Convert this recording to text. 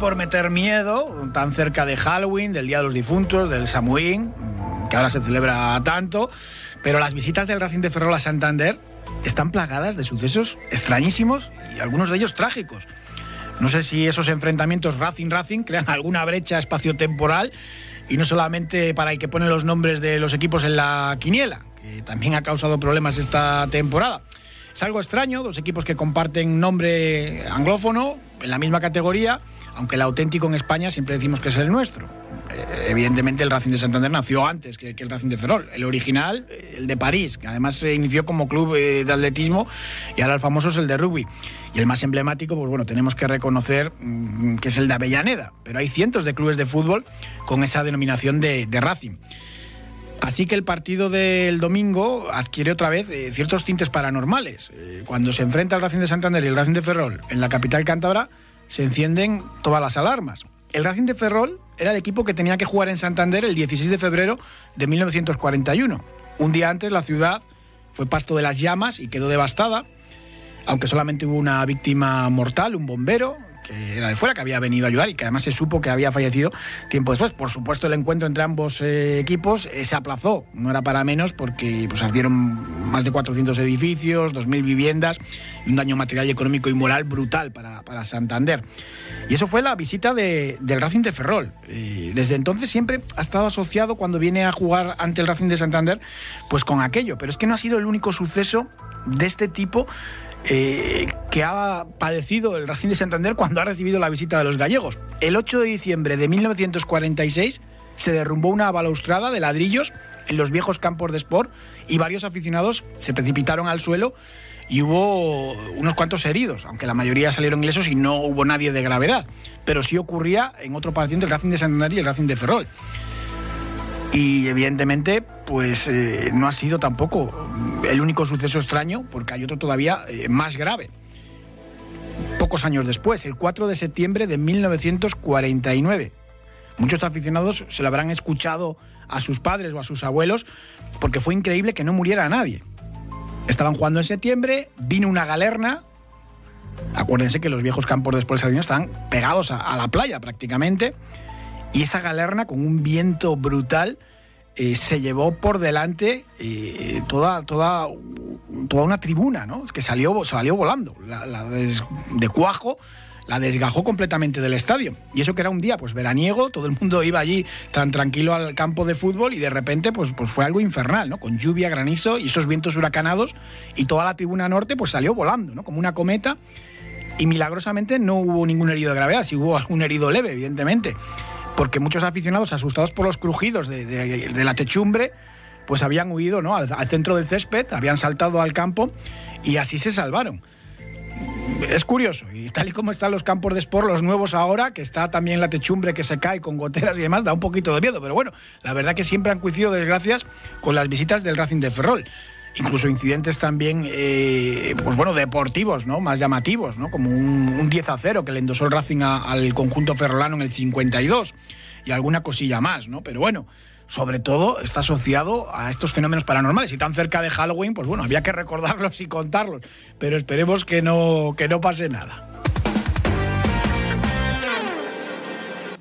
por meter miedo, tan cerca de Halloween, del Día de los Difuntos, del Samuín, que ahora se celebra tanto, pero las visitas del Racing de Ferrol a Santander están plagadas de sucesos extrañísimos y algunos de ellos trágicos. No sé si esos enfrentamientos Racing-Racing crean alguna brecha espaciotemporal y no solamente para el que pone los nombres de los equipos en la quiniela, que también ha causado problemas esta temporada. Es algo extraño, dos equipos que comparten nombre anglófono en la misma categoría, aunque el auténtico en España siempre decimos que es el nuestro. Eh, evidentemente el Racing de Santander nació antes que, el Racing de Ferrol. El original, el de París, que además se inició como club eh, de atletismo y ahora el famoso es el de rugby. Y el más emblemático, pues bueno, tenemos que reconocer mm, que es el de Avellaneda, pero hay cientos de clubes de fútbol con esa denominación de, Racing. Así que el partido del domingo adquiere otra vez eh, ciertos tintes paranormales. cuando se enfrenta el Racing de Santander y el Racing de Ferrol en la capital cántabra, se encienden todas las alarmas. El Racing de Ferrol era el equipo que tenía que jugar en Santander el 16 de febrero de 1941. Un día antes la ciudad fue pasto de las llamas y quedó devastada, aunque solamente hubo una víctima mortal, un bombero, que era de fuera, que había venido a ayudar y que además se supo que había fallecido tiempo después. Por supuesto, el encuentro entre ambos eh, equipos eh, se aplazó, no era para menos porque pues, ardieron más de 400 edificios, 2.000 viviendas y un daño material y económico y moral brutal para, para Santander. Y eso fue la visita de, del Racing de Ferrol. Eh, desde entonces siempre ha estado asociado cuando viene a jugar ante el Racing de Santander, pues con aquello. Pero es que no ha sido el único suceso de este tipo eh, que ha padecido el Racing de Santander cuando ha recibido la visita de los gallegos. El 8 de diciembre de 1946 se derrumbó una balaustrada de ladrillos en los viejos campos de sport y varios aficionados se precipitaron al suelo y hubo unos cuantos heridos, aunque la mayoría salieron ilesos y no hubo nadie de gravedad. Pero sí ocurría en otro partido entre el Racing de Santander y el Racing de Ferrol. Y evidentemente, pues eh, no ha sido tampoco el único suceso extraño, porque hay otro todavía eh, más grave. Pocos años después, el 4 de septiembre de 1949. Muchos aficionados se lo habrán escuchado a sus padres o a sus abuelos, porque fue increíble que no muriera nadie. Estaban jugando en septiembre, vino una galerna. Acuérdense que los viejos campos de Espolsardino están pegados a la playa prácticamente y esa galerna con un viento brutal eh, se llevó por delante eh, toda, toda, toda una tribuna, ¿no? que salió, salió volando. La, de cuajo la desgajó completamente del estadio. Y eso que era un día pues veraniego, todo el mundo iba allí tan tranquilo al campo de fútbol y de repente pues, pues fue algo infernal, ¿no? Con lluvia, granizo y esos vientos huracanados y toda la tribuna norte pues salió volando, ¿no? Como una cometa y milagrosamente no hubo ningún herido de gravedad, si hubo algún herido leve, evidentemente porque muchos aficionados, asustados por los crujidos de, la techumbre, pues habían huido ¿no? Al, centro del césped, habían saltado al campo y así se salvaron. Es curioso, y tal y como están los campos de sport, los nuevos ahora, que está también la techumbre que se cae con goteras y demás, da un poquito de miedo, pero bueno, la verdad que siempre han coincidido desgracias con las visitas del Racing de Ferrol incluso incidentes también, eh, pues bueno, deportivos, ¿no? Más llamativos, ¿no? Como un, 10 a 0 que le endosó el Racing al conjunto ferrolano en el 52 y alguna cosilla más, ¿no? Pero bueno, sobre todo está asociado a estos fenómenos paranormales y tan cerca de Halloween, pues bueno, había que recordarlos y contarlos, pero esperemos que no, que no pase nada.